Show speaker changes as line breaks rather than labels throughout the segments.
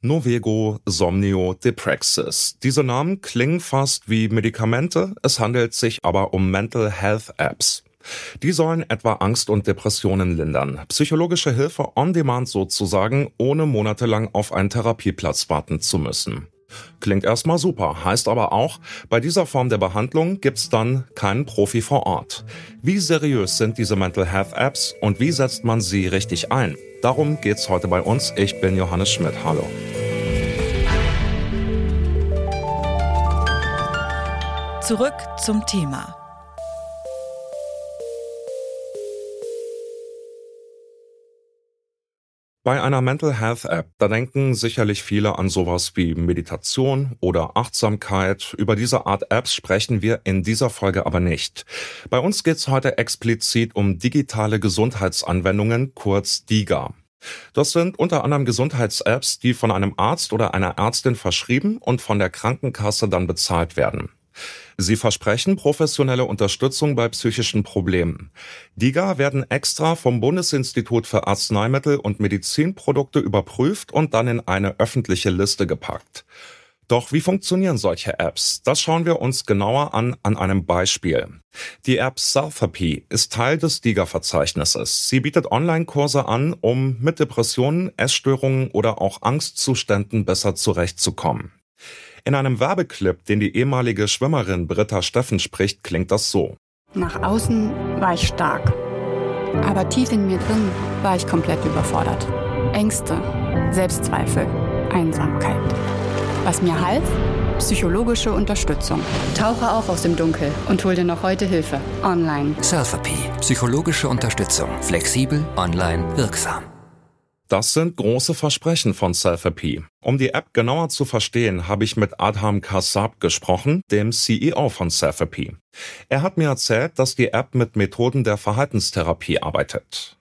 Novego, Somnio, Depraxis. Diese Namen klingen fast wie Medikamente, es handelt sich aber um Mental Health Apps. Die sollen etwa Angst und Depressionen lindern. Psychologische Hilfe on demand sozusagen, ohne monatelang auf einen Therapieplatz warten zu müssen. Klingt erstmal super, heißt aber auch, bei dieser Form der Behandlung gibt's dann keinen Profi vor Ort. Wie seriös sind diese Mental Health Apps und wie setzt man sie richtig ein? Darum geht's heute bei uns. Ich bin Johannes Schmidt. Hallo.
Zurück zum Thema.
Bei einer Mental Health App, da denken sicherlich viele an sowas wie Meditation oder Achtsamkeit. Über diese Art Apps sprechen wir in dieser Folge aber nicht. Bei uns geht's heute explizit um digitale Gesundheitsanwendungen, kurz DIGA. Das sind unter anderem Gesundheits-Apps, die von einem Arzt oder einer Ärztin verschrieben und von der Krankenkasse dann bezahlt werden. Sie versprechen professionelle Unterstützung bei psychischen Problemen. DIGA werden extra vom Bundesinstitut für Arzneimittel und Medizinprodukte überprüft und dann in eine öffentliche Liste gepackt. Doch wie funktionieren solche Apps? Das schauen wir uns genauer an an einem Beispiel. Die App Selfapy ist Teil des DIGA-Verzeichnisses. Sie bietet Online-Kurse an, um mit Depressionen, Essstörungen oder auch Angstzuständen besser zurechtzukommen. In einem Werbeclip, den die ehemalige Schwimmerin Britta Steffen spricht, klingt das so.
Nach außen war ich stark, aber tief in mir drin war ich komplett überfordert. Ängste, Selbstzweifel, Einsamkeit. Was mir half? Psychologische Unterstützung. Tauche auf aus dem Dunkel und hol dir noch heute Hilfe. Online.
Selfie. Psychologische Unterstützung. Flexibel, online, wirksam.
Das sind große Versprechen von Selfie. Um die App genauer zu verstehen, habe ich mit Adham Kassab gesprochen, dem CEO von Selfie. Er hat mir erzählt, dass die App mit Methoden der Verhaltenstherapie arbeitet.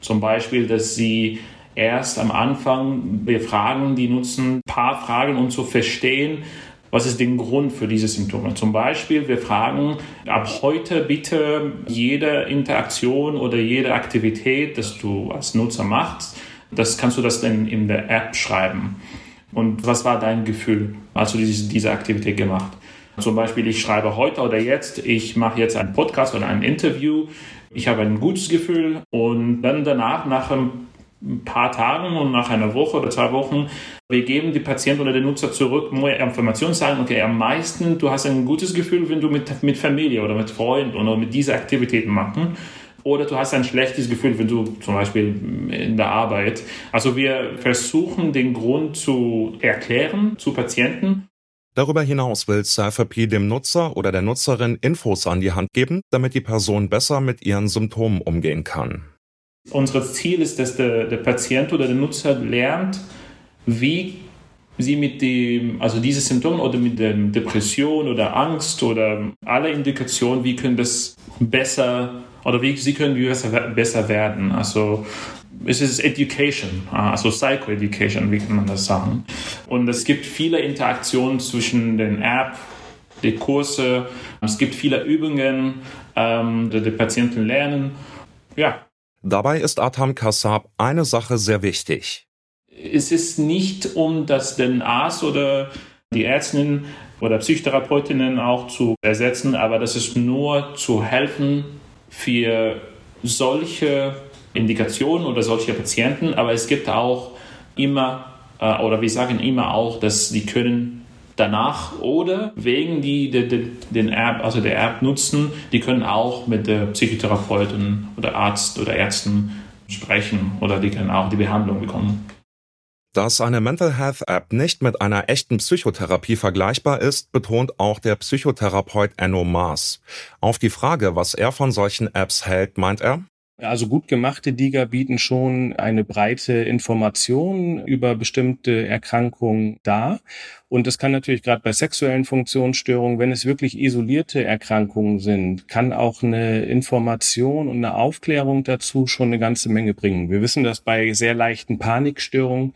Zum Beispiel, dass sie erst am Anfang befragen, die nutzen ein paar Fragen, um zu verstehen, was ist der Grund für diese Symptome? Zum Beispiel, wir fragen ab heute bitte jede Interaktion oder jede Aktivität, das du als Nutzer machst, das kannst du das dann in der App schreiben. Und was war dein Gefühl, als du diese, diese Aktivität gemacht? Zum Beispiel, ich schreibe heute oder jetzt, ich mache jetzt einen Podcast oder ein Interview. Ich habe ein gutes Gefühl und dann danach, nach ein paar Tagen und nach einer Woche oder zwei Wochen, wir geben die Patienten oder den Nutzer zurück mehr Informationen, sagen, okay, am meisten, du hast ein gutes Gefühl, wenn du mit, mit Familie oder mit Freunden oder mit dieser Aktivitäten machen. Oder du hast ein schlechtes Gefühl, wenn du zum Beispiel in der Arbeit. Also wir versuchen den Grund zu erklären zu Patienten.
Darüber hinaus will Cypherp dem Nutzer oder der Nutzerin Infos an die Hand geben, damit die Person besser mit ihren Symptomen umgehen kann.
Unser Ziel ist, dass der, der Patient oder der Nutzer lernt, wie sie mit dem, also diese Symptome oder mit der Depression oder Angst oder alle Indikationen, wie können das besser oder wie sie können besser, besser werden. Also es ist Education, also Psychoeducation, wie kann man das sagen. Und es gibt viele Interaktionen zwischen den App, die Kurse, es gibt viele Übungen, ähm, die, die Patienten lernen. Ja.
Dabei ist Atam Kassab eine Sache sehr wichtig.
Es ist nicht, um das den Arzt oder die Ärztin oder Psychotherapeutinnen auch zu ersetzen, aber das ist nur zu helfen, für solche Indikationen oder solche Patienten, aber es gibt auch immer, äh, oder wir sagen immer auch, dass sie können danach oder wegen die, die, die, den App, also der App nutzen, die können auch mit der Psychotherapeutin oder Arzt oder Ärzten sprechen oder die können auch die Behandlung bekommen.
Dass eine Mental Health App nicht mit einer echten Psychotherapie vergleichbar ist, betont auch der Psychotherapeut Enno Maas. Auf die Frage, was er von solchen Apps hält, meint er,
also gut gemachte Diga bieten schon eine breite Information über bestimmte Erkrankungen dar. Und das kann natürlich gerade bei sexuellen Funktionsstörungen, wenn es wirklich isolierte Erkrankungen sind, kann auch eine Information und eine Aufklärung dazu schon eine ganze Menge bringen. Wir wissen, dass bei sehr leichten Panikstörungen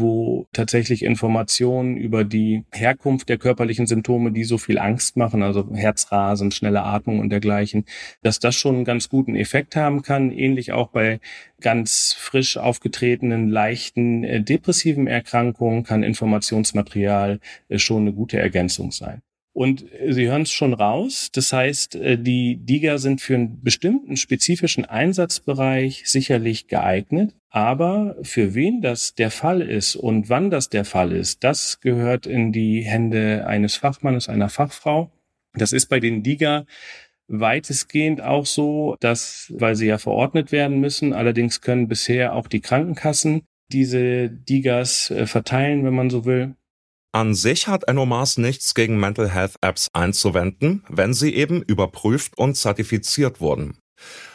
wo tatsächlich Informationen über die Herkunft der körperlichen Symptome, die so viel Angst machen, also Herzrasen, schnelle Atmung und dergleichen, dass das schon einen ganz guten Effekt haben kann. Ähnlich auch bei ganz frisch aufgetretenen, leichten äh, depressiven Erkrankungen kann Informationsmaterial äh, schon eine gute Ergänzung sein. Und Sie hören es schon raus. Das heißt, äh, die DIGA sind für einen bestimmten spezifischen Einsatzbereich sicherlich geeignet. Aber für wen das der Fall ist und wann das der Fall ist, das gehört in die Hände eines Fachmannes, einer Fachfrau. Das ist bei den DIGA weitestgehend auch so, dass, weil sie ja verordnet werden müssen, allerdings können bisher auch die Krankenkassen diese DIGAs äh, verteilen, wenn man so will.
An sich hat Ennomars nichts gegen Mental Health Apps einzuwenden, wenn sie eben überprüft und zertifiziert wurden.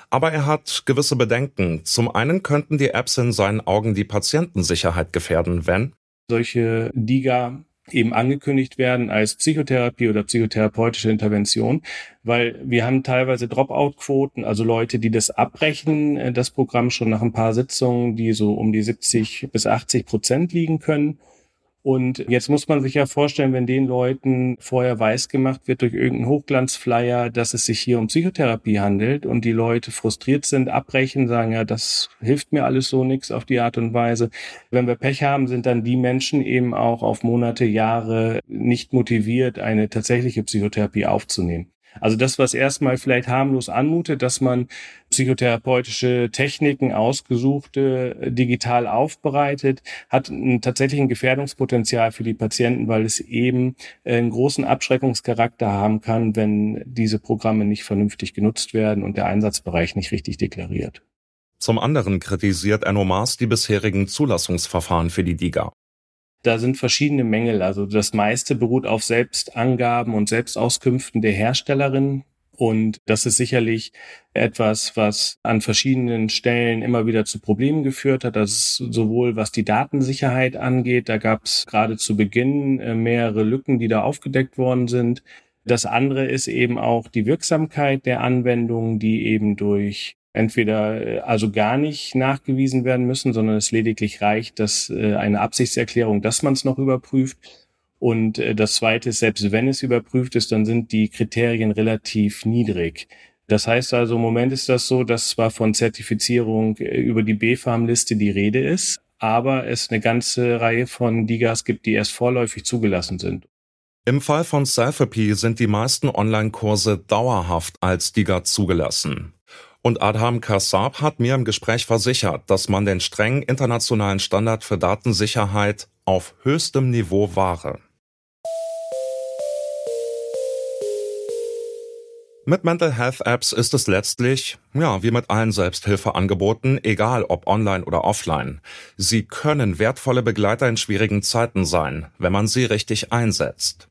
Aber er hat gewisse Bedenken. Zum einen könnten die Apps in seinen Augen die Patientensicherheit gefährden, wenn
solche DIGA eben angekündigt werden als Psychotherapie oder psychotherapeutische Intervention, weil wir haben teilweise Dropout-Quoten, also Leute, die das abbrechen, äh, das Programm schon nach ein paar Sitzungen, die so um die 70 bis 80 Prozent liegen können. Und jetzt muss man sich ja vorstellen, wenn den Leuten vorher weiß gemacht wird durch irgendeinen Hochglanzflyer, dass es sich hier um Psychotherapie handelt und die Leute frustriert sind, abbrechen, sagen, ja, das hilft mir alles so nichts auf die Art und Weise. Wenn wir Pech haben, sind dann die Menschen eben auch auf Monate, Jahre nicht motiviert, eine tatsächliche Psychotherapie aufzunehmen. Also das, was erstmal vielleicht harmlos anmutet, dass man psychotherapeutische Techniken ausgesuchte äh, digital aufbereitet, hat einen tatsächlichen Gefährdungspotenzial für die Patienten, weil es eben äh, einen großen Abschreckungscharakter haben kann, wenn diese Programme nicht vernünftig genutzt werden und der Einsatzbereich nicht richtig deklariert.
Zum anderen kritisiert Enno Maas die bisherigen Zulassungsverfahren für die DIGA.
Da sind verschiedene Mängel. Also das meiste beruht auf Selbstangaben und Selbstauskünften der Herstellerin. Und das ist sicherlich etwas, was an verschiedenen Stellen immer wieder zu Problemen geführt hat. Das ist sowohl was die Datensicherheit angeht, da gab es gerade zu Beginn äh, mehrere Lücken, die da aufgedeckt worden sind. Das andere ist eben auch die Wirksamkeit der Anwendung, die eben durch entweder äh, also gar nicht nachgewiesen werden müssen, sondern es lediglich reicht, dass äh, eine Absichtserklärung, dass man es noch überprüft. Und äh, das Zweite ist, selbst wenn es überprüft ist, dann sind die Kriterien relativ niedrig. Das heißt also, im Moment ist das so, dass zwar von Zertifizierung über die B-Farm-Liste die Rede ist, aber es eine ganze Reihe von Digas gibt, die erst vorläufig zugelassen sind.
Im Fall von Selfie sind die meisten Online-Kurse dauerhaft als Diga zugelassen. Und Adham Kassab hat mir im Gespräch versichert, dass man den strengen internationalen Standard für Datensicherheit auf höchstem Niveau wahre. Mit Mental Health Apps ist es letztlich, ja, wie mit allen Selbsthilfeangeboten, egal ob online oder offline. Sie können wertvolle Begleiter in schwierigen Zeiten sein, wenn man sie richtig einsetzt.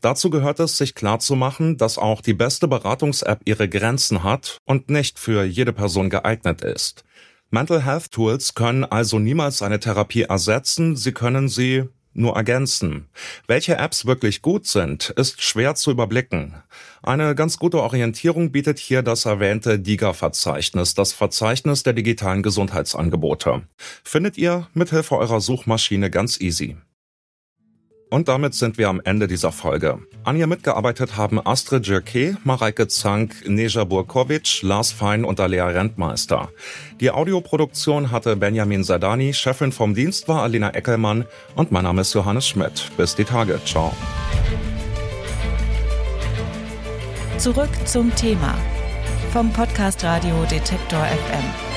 Dazu gehört es, sich klarzumachen, dass auch die beste Beratungs-App ihre Grenzen hat und nicht für jede Person geeignet ist. Mental Health Tools können also niemals eine Therapie ersetzen, sie können sie nur ergänzen. Welche Apps wirklich gut sind, ist schwer zu überblicken. Eine ganz gute Orientierung bietet hier das erwähnte DIGA-Verzeichnis, das Verzeichnis der digitalen Gesundheitsangebote. Findet ihr mithilfe eurer Suchmaschine ganz easy. Und damit sind wir am Ende dieser Folge. An ihr mitgearbeitet haben Astrid Jerke, Mareike Zank, Neja Burkovic, Lars Fein und Alea Rentmeister. Die Audioproduktion hatte Benjamin Sadani, Chefin vom Dienst war Alina Eckelmann und mein Name ist Johannes Schmidt. Bis die Tage. Ciao.
Zurück zum Thema vom Podcast Radio Detektor FM.